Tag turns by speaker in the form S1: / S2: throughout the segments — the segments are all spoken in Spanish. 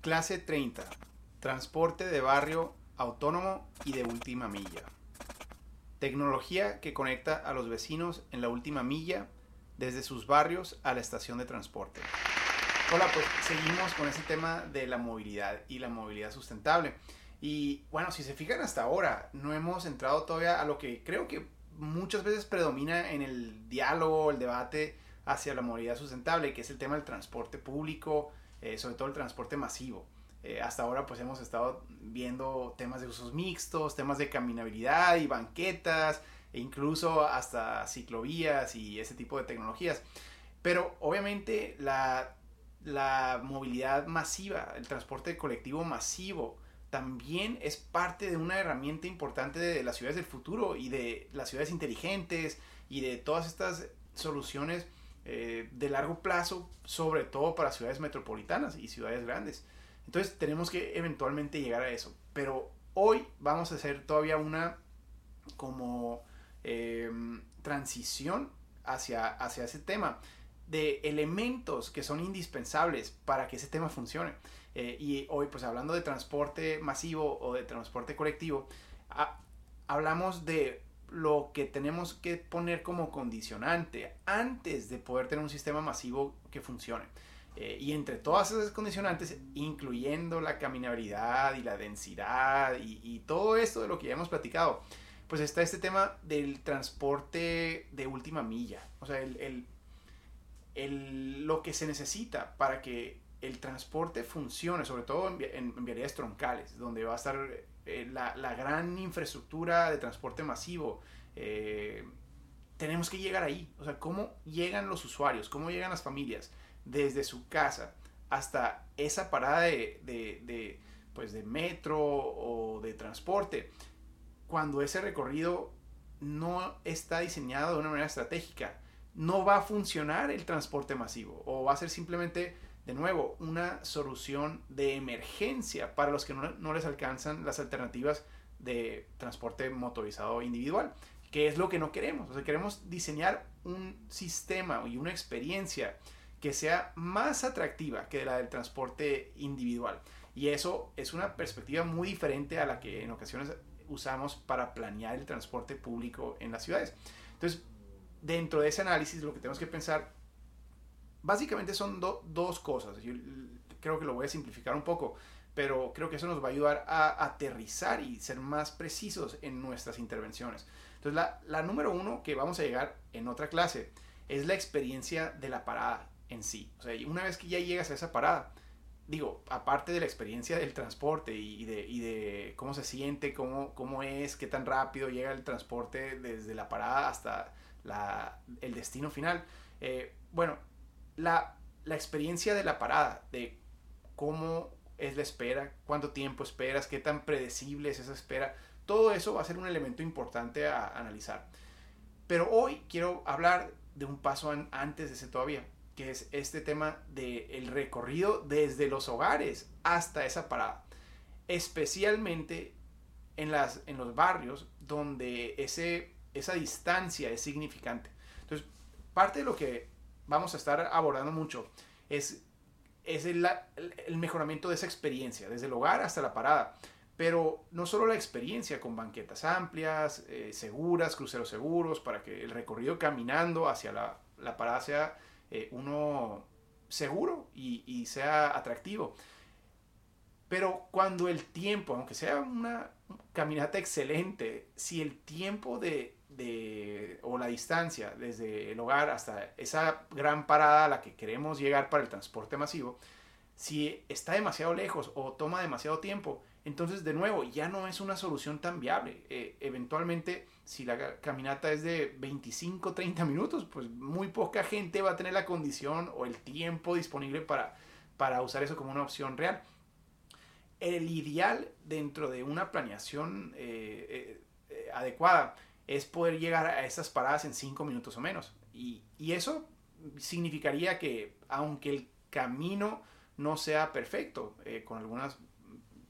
S1: Clase 30. Transporte de barrio autónomo y de última milla. Tecnología que conecta a los vecinos en la última milla desde sus barrios a la estación de transporte. Hola, pues seguimos con ese tema de la movilidad y la movilidad sustentable. Y bueno, si se fijan hasta ahora, no hemos entrado todavía a lo que creo que muchas veces predomina en el diálogo, el debate hacia la movilidad sustentable, que es el tema del transporte público, eh, sobre todo el transporte masivo. Eh, hasta ahora pues hemos estado viendo temas de usos mixtos, temas de caminabilidad y banquetas, e incluso hasta ciclovías y ese tipo de tecnologías. Pero obviamente la, la movilidad masiva, el transporte colectivo masivo, también es parte de una herramienta importante de las ciudades del futuro y de las ciudades inteligentes y de todas estas soluciones eh, de largo plazo, sobre todo para ciudades metropolitanas y ciudades grandes. Entonces tenemos que eventualmente llegar a eso. Pero hoy vamos a hacer todavía una como em, transición hacia, hacia ese tema de elementos que son indispensables para que ese tema funcione. Eh, y hoy, pues hablando de transporte masivo o de transporte colectivo, hablamos de lo que tenemos que poner como condicionante antes de poder tener un sistema masivo que funcione. Eh, y entre todas esas condicionantes, incluyendo la caminabilidad y la densidad y, todo esto de lo que ya hemos platicado, pues está este tema del transporte de última milla. O sea, el, el, lo que se necesita para que el transporte funcione, sobre todo en, en, troncales, donde va a estar eh, la, la, gran infraestructura de transporte masivo, eh, tenemos que llegar ahí. O sea, ¿cómo llegan los usuarios? ¿Cómo llegan las familias? Desde su casa hasta esa parada de, de, de, pues de metro o de transporte, cuando ese recorrido no está diseñado de una manera estratégica, no va a funcionar el transporte masivo o va a ser simplemente de nuevo, una solución de emergencia para los que no, les alcanzan las alternativas de transporte motorizado individual, que es lo que no queremos. O sea, queremos diseñar un sistema y una experiencia que sea más atractiva que la del transporte individual. Y eso es una perspectiva muy diferente a la que en ocasiones usamos para planear el transporte público en las ciudades. Entonces, dentro de ese análisis, lo que tenemos que pensar básicamente son dos cosas. Yo creo que lo voy a simplificar un poco, pero creo que eso nos va a ayudar a aterrizar y ser más precisos en nuestras intervenciones. Entonces, la, la número uno que vamos a llegar en otra clase es la experiencia de la parada en sí. O sea, una vez que ya llegas a esa parada, digo, aparte de la experiencia del transporte y de, y de cómo se siente, cómo, cómo es, qué tan rápido llega el transporte desde la parada hasta la, el destino final, eh, bueno, la, experiencia de la parada, de cómo es la espera, cuánto tiempo esperas, qué tan predecible es esa espera, todo eso va a ser un elemento importante a analizar. Pero hoy quiero hablar de un paso antes de ese todavía, que es este tema del recorrido desde los hogares hasta esa parada. Especialmente en, las, en los barrios donde ese, esa distancia es significante. Entonces, parte de lo que vamos a estar abordando mucho es, es el, mejoramiento de esa experiencia, desde el hogar hasta la parada. Pero no solo la experiencia con banquetas amplias, eh, seguras, cruceros seguros, para que el recorrido caminando hacia la, parada sea eh, uno seguro y, y, sea atractivo. Pero cuando el tiempo, aunque sea una caminata excelente, si el tiempo de, de, o la distancia desde el hogar hasta esa gran parada a la que queremos llegar para el transporte masivo, si está demasiado lejos o toma demasiado tiempo, entonces de nuevo ya no es una solución tan viable. Eh, eventualmente, si la caminata es de 25, 30 minutos, pues muy poca gente va a tener la condición o el tiempo disponible para, para usar eso como una opción real. El ideal dentro de una planeación eh, eh, adecuada es poder llegar a esas paradas en cinco minutos o menos. Y, eso significaría que aunque el camino no sea perfecto, eh, con algunos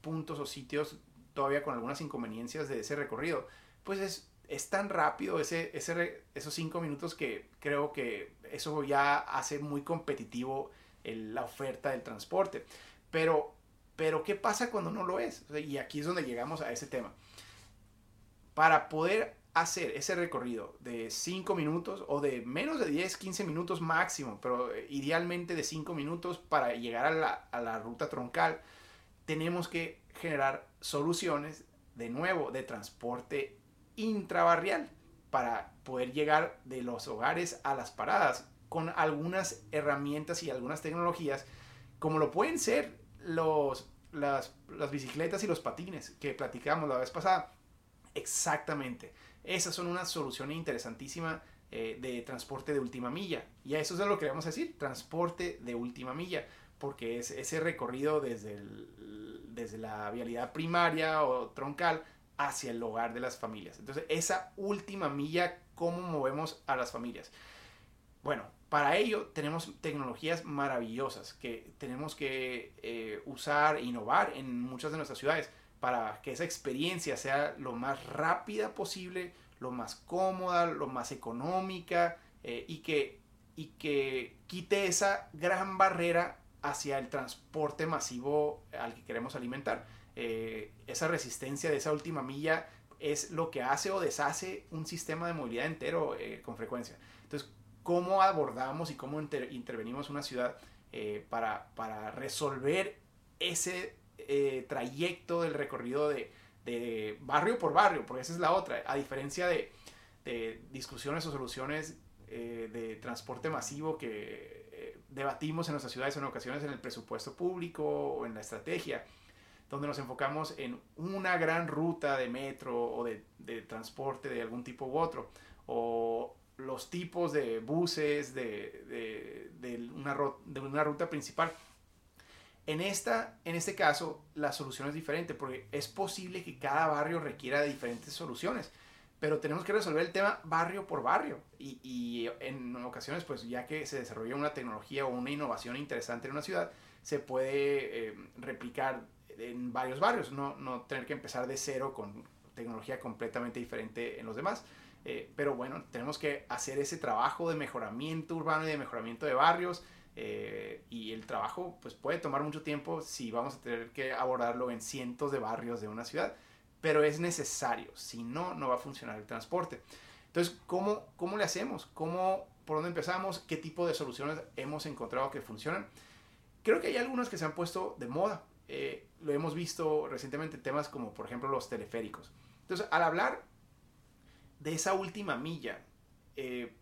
S1: puntos o sitios todavía con algunas inconveniencias de ese recorrido, pues es, es tan rápido ese, ese, esos cinco minutos que creo que eso ya hace muy competitivo la oferta del transporte. Pero Pero ¿qué pasa cuando no lo es? Y aquí es donde llegamos a ese tema. Para poder hacer ese recorrido de 5 minutos o de menos de 10, 15 minutos máximo, pero eh, idealmente de 5 minutos para llegar a la, a la ruta troncal, tenemos que generar soluciones de nuevo de transporte intrabarrial para poder llegar de los hogares a las paradas con algunas herramientas y algunas tecnologías como lo pueden ser los, las, las bicicletas y los patines que platicamos la vez pasada. Exactamente. Esas son una solución interesantísima eh, de transporte de última milla. Y a eso es lo que vamos a decir, transporte de última milla, porque es ese recorrido desde, desde la vialidad primaria o troncal hacia el hogar de las familias. Entonces, esa última milla, ¿cómo movemos a las familias? Bueno, para ello tenemos tecnologías maravillosas que tenemos que eh, usar e innovar en muchas de nuestras ciudades para que esa experiencia sea lo más rápida posible, lo más cómoda, lo más económica eh, y, que, y que quite esa gran barrera hacia el transporte masivo al que queremos alimentar. Eh, esa resistencia de esa última milla es lo que hace o deshace un sistema de movilidad entero eh, con frecuencia. Entonces, ¿cómo abordamos y cómo intervenimos una ciudad para, para resolver ese eh, trayecto del recorrido de, barrio por barrio, porque esa es la otra, a diferencia de, discusiones o soluciones eh, de transporte masivo que eh, debatimos en nuestras ciudades en ocasiones en el presupuesto público o en la estrategia, donde nos enfocamos en una gran ruta de metro o de, transporte de algún tipo u otro, o los tipos de buses de, una, de una ruta principal en, esta, en este caso, la solución es diferente porque es posible que cada barrio requiera diferentes soluciones, pero tenemos que resolver el tema barrio por barrio. Y, en ocasiones, pues ya que se desarrolla una tecnología o una innovación interesante en una ciudad, se puede eh, replicar en varios barrios, no, no tener que empezar de cero con tecnología completamente diferente en los demás. Eh, pero bueno, tenemos que hacer ese trabajo de mejoramiento urbano y de mejoramiento de barrios eh, y el trabajo pues puede tomar mucho tiempo si vamos a tener que abordarlo en cientos de barrios de una ciudad, pero es necesario, si no, no va a funcionar el transporte. Entonces, ¿cómo, cómo le hacemos? ¿Cómo, ¿Por dónde empezamos? ¿Qué tipo de soluciones hemos encontrado que funcionan? Creo que hay algunas que se han puesto de moda. Eh, lo hemos visto recientemente en temas como por ejemplo los teleféricos. Entonces, al hablar de esa última milla, eh,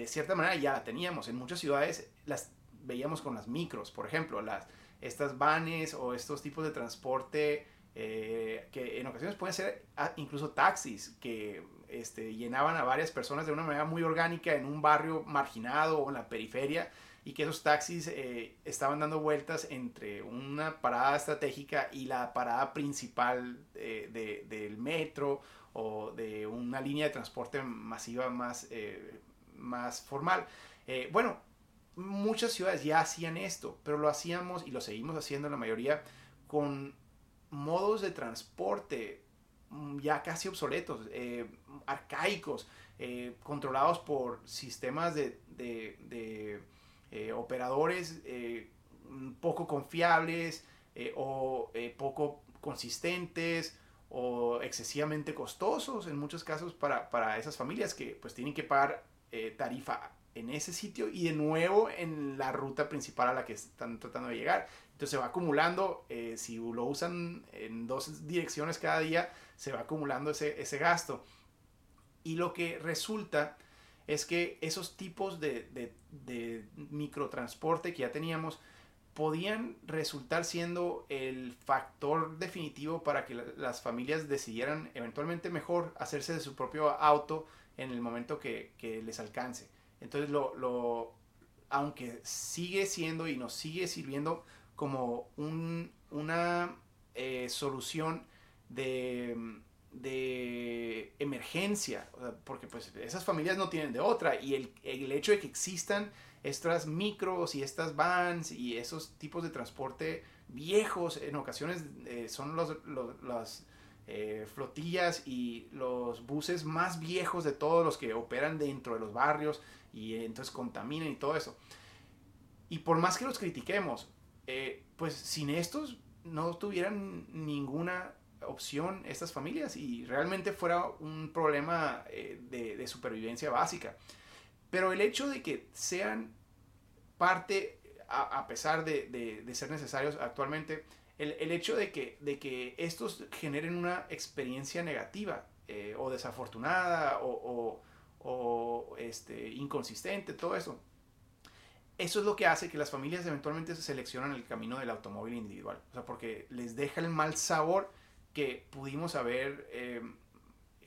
S1: de cierta manera ya la teníamos. En muchas ciudades las veíamos con las micros, por ejemplo, las, estas vanes o estos tipos de transporte eh, que en ocasiones pueden ser ah, incluso taxis que este, llenaban a varias personas de una manera muy orgánica en un barrio marginado o en la periferia y que esos taxis eh, estaban dando vueltas entre una parada estratégica y la parada principal eh, del metro o de una línea de transporte masiva más más formal. Eh, bueno, muchas ciudades ya hacían esto, pero lo hacíamos y lo seguimos haciendo la mayoría con modos de transporte mm, ya casi obsoletos, eh, arcaicos, eh, controlados por sistemas de, operadores poco confiables o poco consistentes o excesivamente costosos en muchos casos para, para, esas familias que pues tienen que pagar eh, tarifa en ese sitio y de nuevo en la ruta principal a la que están tratando de llegar. Entonces se va acumulando, eh, si lo usan en dos direcciones cada día, se va acumulando ese, ese gasto. Y lo que resulta es que esos tipos de, de, de, microtransporte que ya teníamos podían resultar siendo el factor definitivo para que las familias decidieran eventualmente mejor hacerse de su propio auto en el momento que, les alcance. Entonces, lo, aunque sigue siendo y nos sigue sirviendo como una eh, solución de, de emergencia, porque pues esas familias no tienen de otra y el, el, hecho de que existan estas micros y estas vans y esos tipos de transporte viejos en ocasiones eh, son los, los, eh, flotillas y los buses más viejos de todos los que operan dentro de los barrios y entonces contaminan y todo eso. Y por más que los critiquemos, pues sin estos no tuvieran ninguna opción estas familias y realmente fuera un problema de, supervivencia básica. Pero el hecho de que sean parte, a, pesar de, ser necesarios actualmente, el, hecho de que, de que estos generen una experiencia negativa eh, o desafortunada o, este, inconsistente, todo eso, eso es lo que hace que las familias eventualmente se seleccionan el camino del automóvil individual. O sea, porque les deja el mal sabor que pudimos haber eh,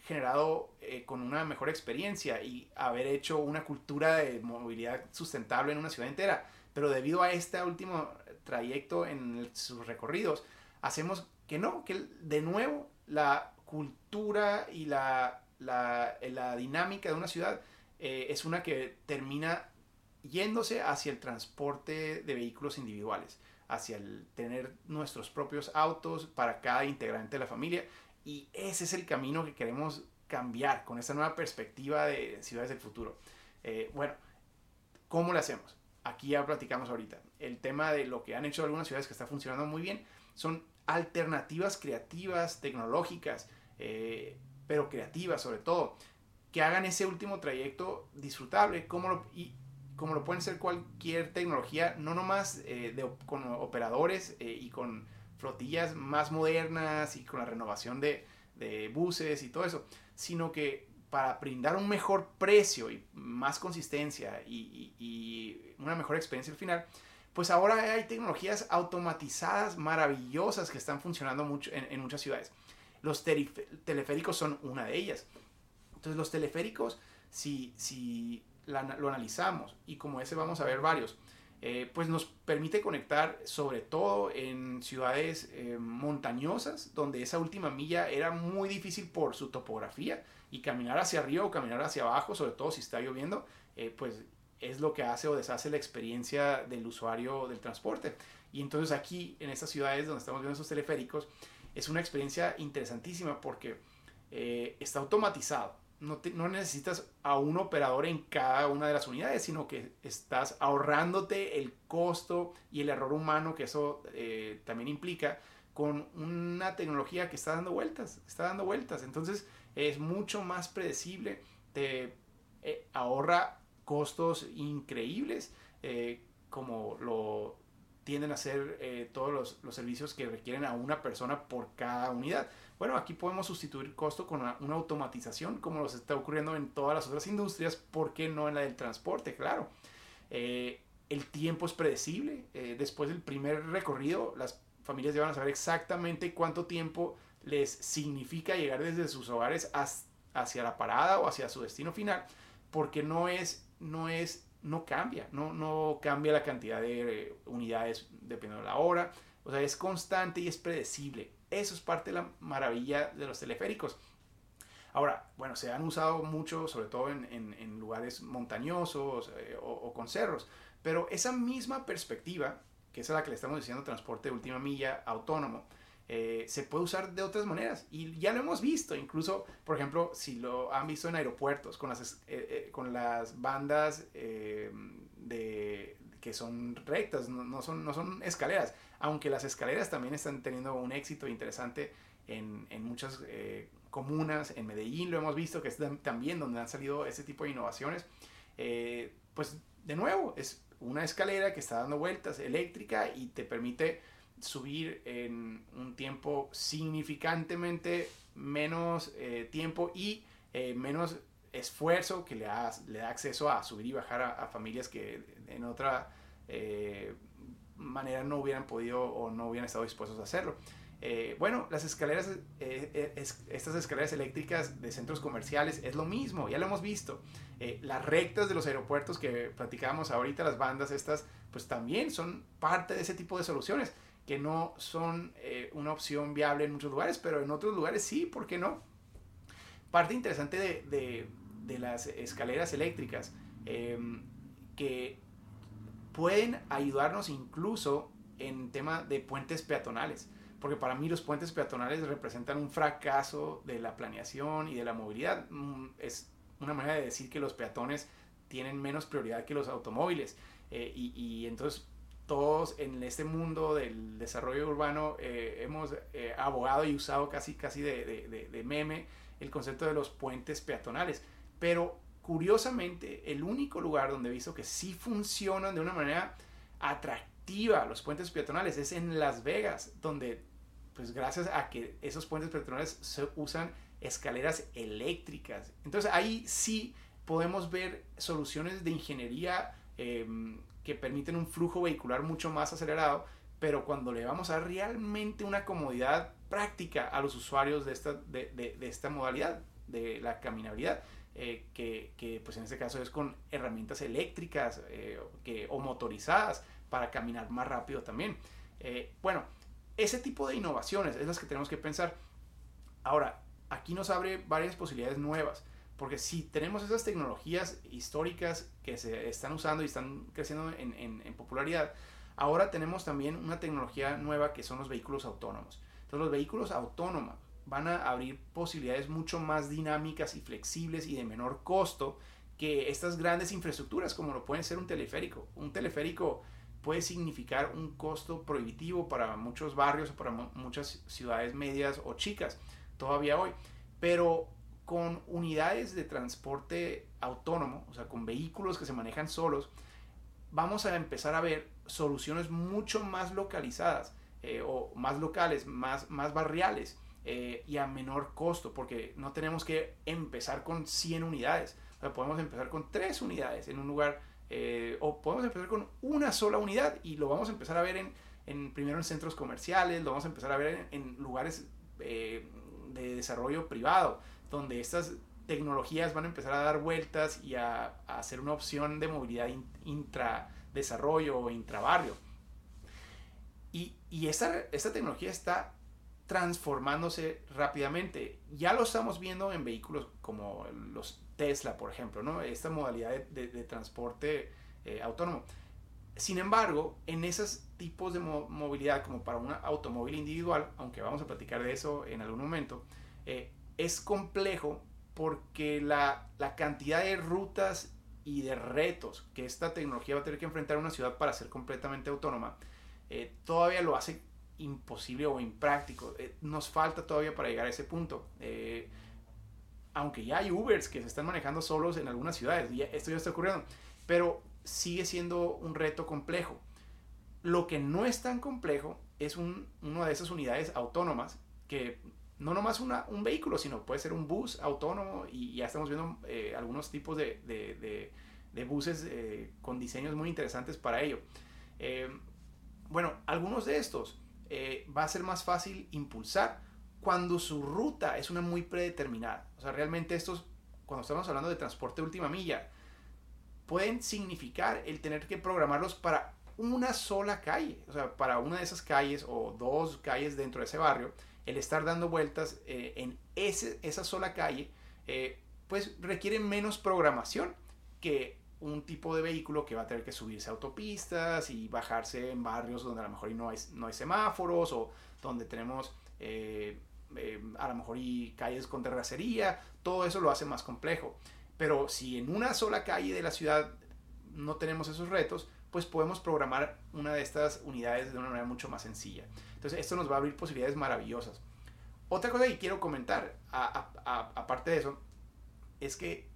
S1: generado eh, con una mejor experiencia y haber hecho una cultura de movilidad sustentable en una ciudad entera. Pero debido a este último trayecto en sus recorridos, hacemos que no, que de nuevo la cultura y la, la, la dinámica de una ciudad eh, es una que termina yéndose hacia el transporte de vehículos individuales, hacia el tener nuestros propios autos para cada integrante de la familia. Y ese es el camino que queremos cambiar con esta nueva perspectiva de ciudades del futuro. Eh, bueno, ¿cómo lo hacemos? Aquí ya platicamos ahorita. El tema de lo que han hecho algunas ciudades que está funcionando muy bien son alternativas creativas, tecnológicas, eh, pero creativas sobre todo, que hagan ese último trayecto disfrutable, como lo, y como lo pueden ser cualquier tecnología, no nomás eh, con operadores eh, y con flotillas más modernas y con la renovación de buses y todo eso, sino que para brindar un mejor precio y más consistencia y, una mejor experiencia al final, pues ahora hay tecnologías automatizadas maravillosas que están funcionando mucho en, en muchas ciudades. Los teleféricos son una de ellas. Entonces los teleféricos, si, si lo analizamos, y como ese vamos a ver varios, eh, pues nos permite conectar sobre todo en ciudades eh, montañosas, donde esa última milla era muy difícil por su topografía, y caminar hacia arriba o caminar hacia abajo, sobre todo si está lloviendo, eh, pues es lo que hace o deshace la experiencia del usuario del transporte. Y entonces aquí, en estas ciudades donde estamos viendo esos teleféricos, es una experiencia interesantísima porque eh, está automatizado. No, no, necesitas a un operador en cada una de las unidades, sino que estás ahorrándote el costo y el error humano que eso eh, también implica con una tecnología que está dando vueltas, está dando vueltas. Entonces es mucho más predecible, te eh, ahorra costos increíbles, como lo tienden a ser eh, todos los, los, servicios que requieren a una persona por cada unidad. Bueno, aquí podemos sustituir costo con una, automatización, como nos está ocurriendo en todas las otras industrias, ¿por qué no en la del transporte? Claro. Eh, el tiempo es predecible. Eh, después del primer recorrido, las familias ya a saber exactamente cuánto tiempo les significa llegar desde sus hogares hacia la parada o hacia su destino final, porque no es, no es no cambia, no, no cambia la cantidad de eh, unidades dependiendo de la hora, o sea, es constante y es predecible. Eso es parte de la maravilla de los teleféricos. Ahora, bueno, se han usado mucho, sobre todo en, lugares montañosos eh, o, con cerros, pero esa misma perspectiva, que es a la que le estamos diciendo transporte de última milla autónomo, eh, se puede usar de otras maneras. Y ya lo hemos visto, incluso, por ejemplo, si lo han visto en aeropuertos, con las, eh, eh, con las bandas de, que son rectas, no, son, no son escaleras, aunque las escaleras también están teniendo un éxito interesante en, en muchas comunas, en Medellín lo hemos visto, que es también donde han salido ese tipo de innovaciones. pues de nuevo, es una escalera que está dando vueltas eléctrica y te permite subir en un tiempo significantemente menos eh, tiempo y eh, menos esfuerzo que le da, le da acceso a subir y bajar a, familias que en otra eh, manera no hubieran podido o no hubieran estado dispuestos a hacerlo. bueno, las escaleras, estas escaleras eléctricas de centros comerciales es lo mismo, ya lo hemos visto. las rectas de los aeropuertos que platicábamos ahorita, las bandas estas, pues también son parte de ese tipo de soluciones que no son eh, una opción viable en muchos lugares, pero en otros lugares sí, ¿por qué no? Parte interesante de, de, las escaleras eléctricas em, que pueden ayudarnos incluso en tema de puentes peatonales, porque para mí los puentes peatonales representan un fracaso de la planeación y de la movilidad. Mm, es una manera de decir que los peatones tienen menos prioridad que los automóviles. Eh, y, y, entonces todos en este mundo del desarrollo urbano eh, hemos eh, abogado y usado casi, casi de, de, meme el concepto de los puentes peatonales. Pero curiosamente, el único lugar donde he visto que sí funcionan de una manera atractiva los puentes peatonales es en Las Vegas, donde pues gracias a que esos puentes peatonales se usan escaleras eléctricas. Entonces ahí sí podemos ver soluciones de ingeniería em, que permiten un flujo vehicular mucho más acelerado, pero cuando le vamos a dar realmente una comodidad práctica a los usuarios de esta, de, esta modalidad, de la caminabilidad, eh, que, pues en este caso es con herramientas eléctricas eh, que, o motorizadas para caminar más rápido también. Eh, bueno, ese tipo de innovaciones es las que tenemos que pensar. Ahora, aquí nos abre varias posibilidades nuevas. Porque si tenemos esas tecnologías históricas que se están usando y están creciendo en, popularidad, ahora tenemos también una tecnología nueva que son los vehículos autónomos. Entonces los vehículos autónomos van a abrir posibilidades mucho más dinámicas y flexibles y de menor costo que estas grandes infraestructuras como lo pueden ser un teleférico. Un teleférico puede significar un costo prohibitivo para muchos barrios o para muchas ciudades medias o chicas todavía hoy. Pero con unidades de transporte autónomo, o sea, con vehículos que se manejan solos, vamos a empezar a ver soluciones mucho más localizadas eh, o más locales, más, más barriales eh, y a menor costo, porque no tenemos que empezar con 100 unidades, podemos empezar con 3 unidades en un lugar eh, o podemos empezar con una sola unidad y lo vamos a empezar a ver en, en primero en centros comerciales, lo vamos a empezar a ver en, lugares de desarrollo privado donde estas tecnologías van a empezar a dar vueltas y a, a ser una opción de movilidad intradesarrollo o intrabarrio. Y, y esta, esta tecnología está transformándose rápidamente. Ya lo estamos viendo en vehículos como los Tesla, por ejemplo, ¿no? esta modalidad de, de, transporte eh, autónomo. Sin embargo, en esos tipos de movilidad, como para un automóvil individual, aunque vamos a platicar de eso en algún momento, eh, es complejo porque la, cantidad de rutas y de retos que esta tecnología va a tener que enfrentar una ciudad para ser completamente autónoma, eh, todavía lo hace imposible o impráctico. Eh, nos falta todavía para llegar a ese punto. Eh, aunque ya hay Ubers que se están manejando solos en algunas ciudades, y esto ya está ocurriendo, pero sigue siendo un reto complejo. Lo que no es tan complejo es un, una de esas unidades autónomas que no nomás una, un vehículo, sino puede ser un bus autónomo y ya estamos viendo eh, algunos tipos de, de, de, buses eh, con diseños muy interesantes para ello. Eh, bueno, algunos de estos va a ser más fácil impulsar cuando su ruta es una muy predeterminada. O sea, realmente estos, cuando estamos hablando de transporte de última milla, pueden significar el tener que programarlos para una sola calle, o sea, para una de esas calles o dos calles dentro de ese barrio el estar dando vueltas eh, en ese, esa sola calle, eh, pues requiere menos programación que un tipo de vehículo que va a tener que subirse a autopistas y bajarse en barrios donde a lo mejor no hay, no hay semáforos o donde tenemos eh, a lo mejor y calles con terracería, todo eso lo hace más complejo. Pero si en una sola calle de la ciudad no tenemos esos retos, pues podemos programar una de estas unidades de una manera mucho más sencilla. Entonces esto nos va a abrir posibilidades maravillosas. Otra cosa que quiero comentar, aparte de eso, es que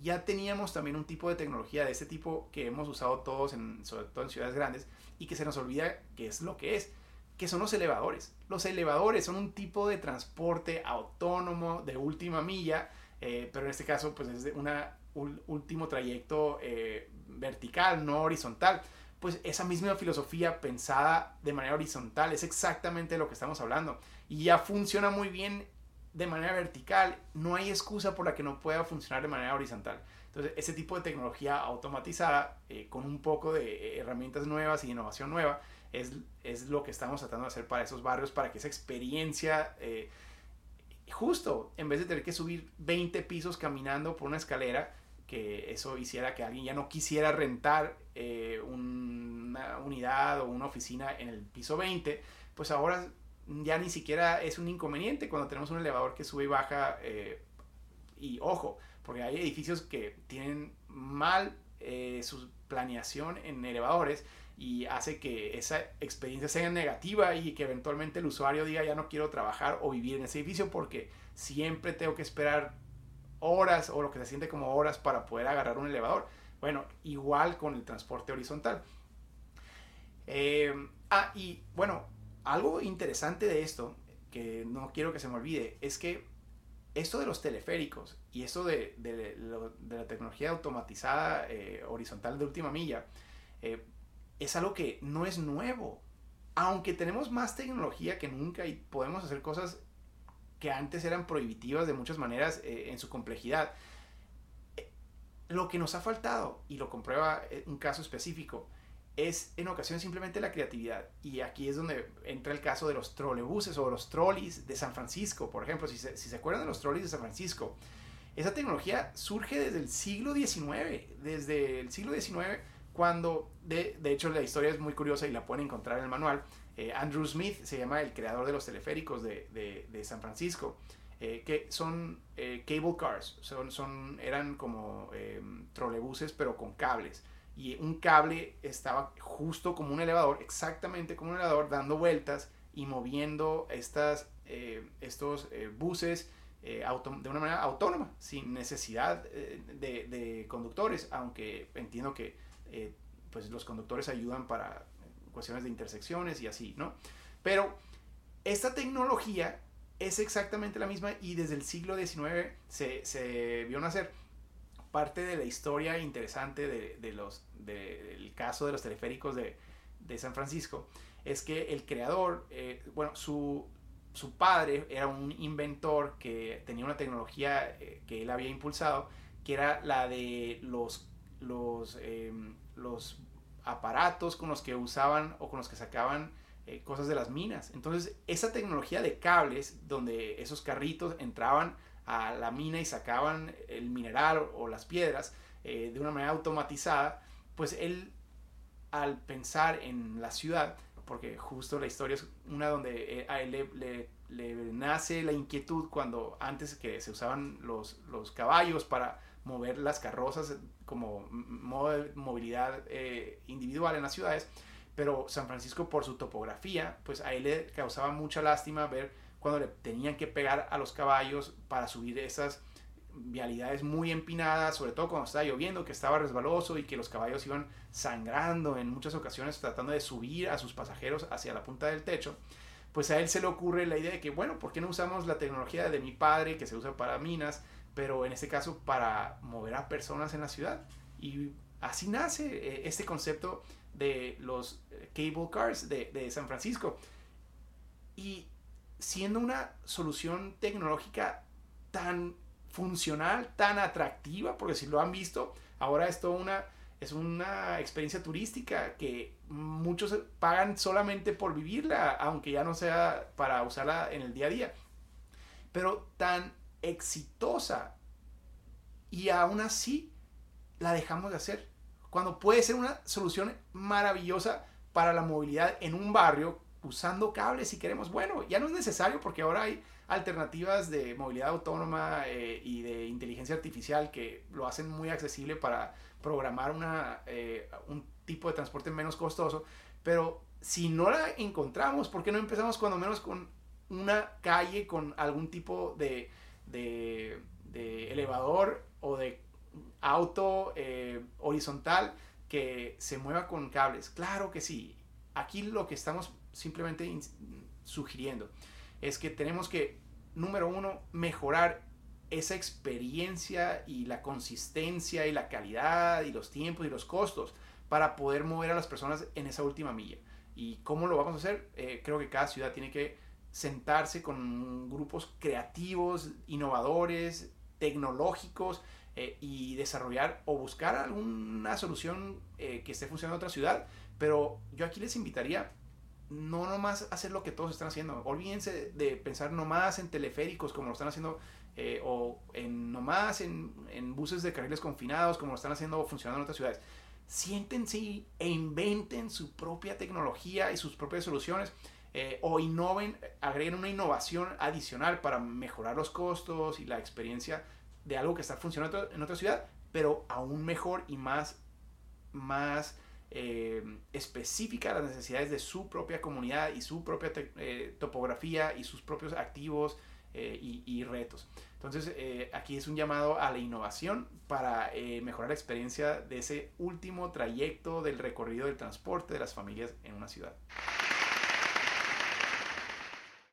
S1: ya teníamos también un tipo de tecnología de este tipo que hemos usado todos, en, sobre todo en ciudades grandes, y que se nos olvida que es lo que es, que son los elevadores. Los elevadores son un tipo de transporte autónomo de última milla, eh, pero en este caso pues es un último trayecto eh, vertical, no horizontal. Pues esa misma filosofía pensada de manera horizontal es exactamente lo que estamos hablando. Y ya funciona muy bien de manera vertical. No hay excusa por la que no pueda funcionar de manera horizontal. Entonces, ese tipo de tecnología automatizada, eh, con un poco de eh, herramientas nuevas y innovación nueva, es, es, lo que estamos tratando de hacer para esos barrios, para que esa experiencia, eh, justo en vez de tener que subir 20 pisos caminando por una escalera, que eso hiciera que alguien ya no quisiera rentar eh, una unidad o una oficina en el piso 20, pues ahora ya ni siquiera es un inconveniente cuando tenemos un elevador que sube y baja. Eh, y ojo, porque hay edificios que tienen mal eh, su planeación en elevadores y hace que esa experiencia sea negativa y que eventualmente el usuario diga ya no quiero trabajar o vivir en ese edificio porque siempre tengo que esperar horas o lo que se siente como horas para poder agarrar un elevador. Bueno, igual con el transporte horizontal. Eh, ah, y bueno, algo interesante de esto, que no quiero que se me olvide, es que esto de los teleféricos y eso de, la tecnología automatizada eh, horizontal de última milla, eh, es algo que no es nuevo. Aunque tenemos más tecnología que nunca y podemos hacer cosas que antes eran prohibitivas de muchas maneras eh, en su complejidad. Eh, lo que nos ha faltado, y lo comprueba eh, un caso específico, es en ocasiones simplemente la creatividad. Y aquí es donde entra el caso de los trolebuses o los trolleys de San Francisco. Por ejemplo, si se, si se acuerdan de los trolleys de San Francisco, esa tecnología surge desde el siglo XIX. Desde el siglo XIX cuando, de, de, hecho, la historia es muy curiosa y la pueden encontrar en el manual. Eh, Andrew Smith se llama el creador de los teleféricos de, de, San Francisco, eh, que son eh, cable cars, son, son, eran como trolebuses pero con cables. Y un cable estaba justo como un elevador, exactamente como un elevador, dando vueltas y moviendo estas, estos buses de una manera autónoma, sin necesidad de, de conductores, aunque entiendo que pues los conductores ayudan para cuestiones de intersecciones y así, ¿no? Pero esta tecnología es exactamente la misma y desde el siglo XIX se, vio nacer. Parte de la historia interesante de, los, del caso de los teleféricos de, San Francisco es que el creador, eh, bueno, su, su, padre era un inventor que tenía una tecnología eh, que él había impulsado, que era la de los los, em, los aparatos con los que usaban o con los que sacaban eh, cosas de las minas. Entonces, esa tecnología de cables, donde esos carritos entraban a la mina y sacaban el mineral o, las piedras eh, de una manera automatizada, pues él, al pensar en la ciudad, porque justo la historia es una donde eh, a él le, le, nace la inquietud cuando antes que se usaban los, los caballos para mover las carrozas como modo de movilidad eh, individual en las ciudades, pero San Francisco por su topografía, pues a él le causaba mucha lástima ver cuando le tenían que pegar a los caballos para subir esas vialidades muy empinadas, sobre todo cuando estaba lloviendo, que estaba resbaloso y que los caballos iban sangrando en muchas ocasiones tratando de subir a sus pasajeros hacia la punta del techo, pues a él se le ocurre la idea de que, bueno, ¿por qué no usamos la tecnología de mi padre que se usa para minas? Pero en este caso para mover a personas en la ciudad. Y así nace eh, este concepto de los eh, cable cars de, de San Francisco. Y siendo una solución tecnológica tan funcional, tan atractiva, porque si lo han visto, ahora es una, es una experiencia turística que muchos pagan solamente por vivirla, aunque ya no sea para usarla en el día a día. Pero tan exitosa y aún así la dejamos de hacer. Cuando puede ser una solución maravillosa para la movilidad en un barrio usando cables si queremos. Bueno, ya no es necesario porque ahora hay alternativas de movilidad autónoma eh, y de inteligencia artificial que lo hacen muy accesible para programar una, eh, un tipo de transporte menos costoso. Pero si no la encontramos, ¿por qué no empezamos cuando menos con una calle con algún tipo de de, elevador o de auto eh, horizontal que se mueva con cables. Claro que sí. Aquí lo que estamos simplemente sugiriendo es que tenemos que, número uno, mejorar esa experiencia y la consistencia y la calidad y los tiempos y los costos para poder mover a las personas en esa última milla. ¿Y cómo lo vamos a hacer? Eh, creo que cada ciudad tiene que sentarse con grupos creativos, innovadores, tecnológicos eh, y desarrollar o buscar alguna solución eh, que esté funcionando en otra ciudad. Pero yo aquí les invitaría no nomás hacer lo que todos están haciendo. Olvídense de pensar nomás en teleféricos como lo están haciendo eh, o en nomás en, en, buses de carriles confinados como lo están haciendo funcionando en otras ciudades. Siéntense e inventen su propia tecnología y sus propias soluciones eh, o innoven, agreguen una innovación adicional para mejorar los costos y la experiencia de algo que está funcionando en otra ciudad, pero aún mejor y más, más eh, específica a las necesidades de su propia comunidad y su propia eh, topografía y sus propios activos y, y, retos. Entonces, aquí es un llamado a la innovación para mejorar la experiencia de ese último trayecto del recorrido del transporte de las familias en una ciudad.